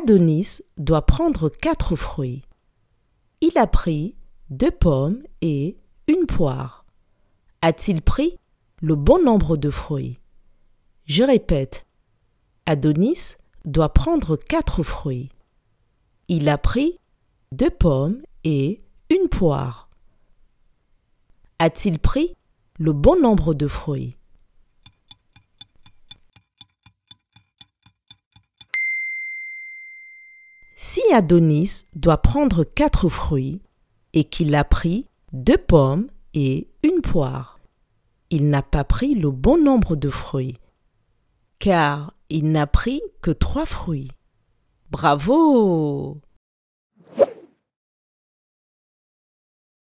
Adonis doit prendre quatre fruits. Il a pris deux pommes et une poire. A-t-il pris le bon nombre de fruits? Je répète, Adonis doit prendre quatre fruits. Il a pris deux pommes et une poire. A-t-il pris le bon nombre de fruits? Si Adonis doit prendre quatre fruits et qu'il a pris deux pommes et une poire, il n'a pas pris le bon nombre de fruits, car il n'a pris que trois fruits. Bravo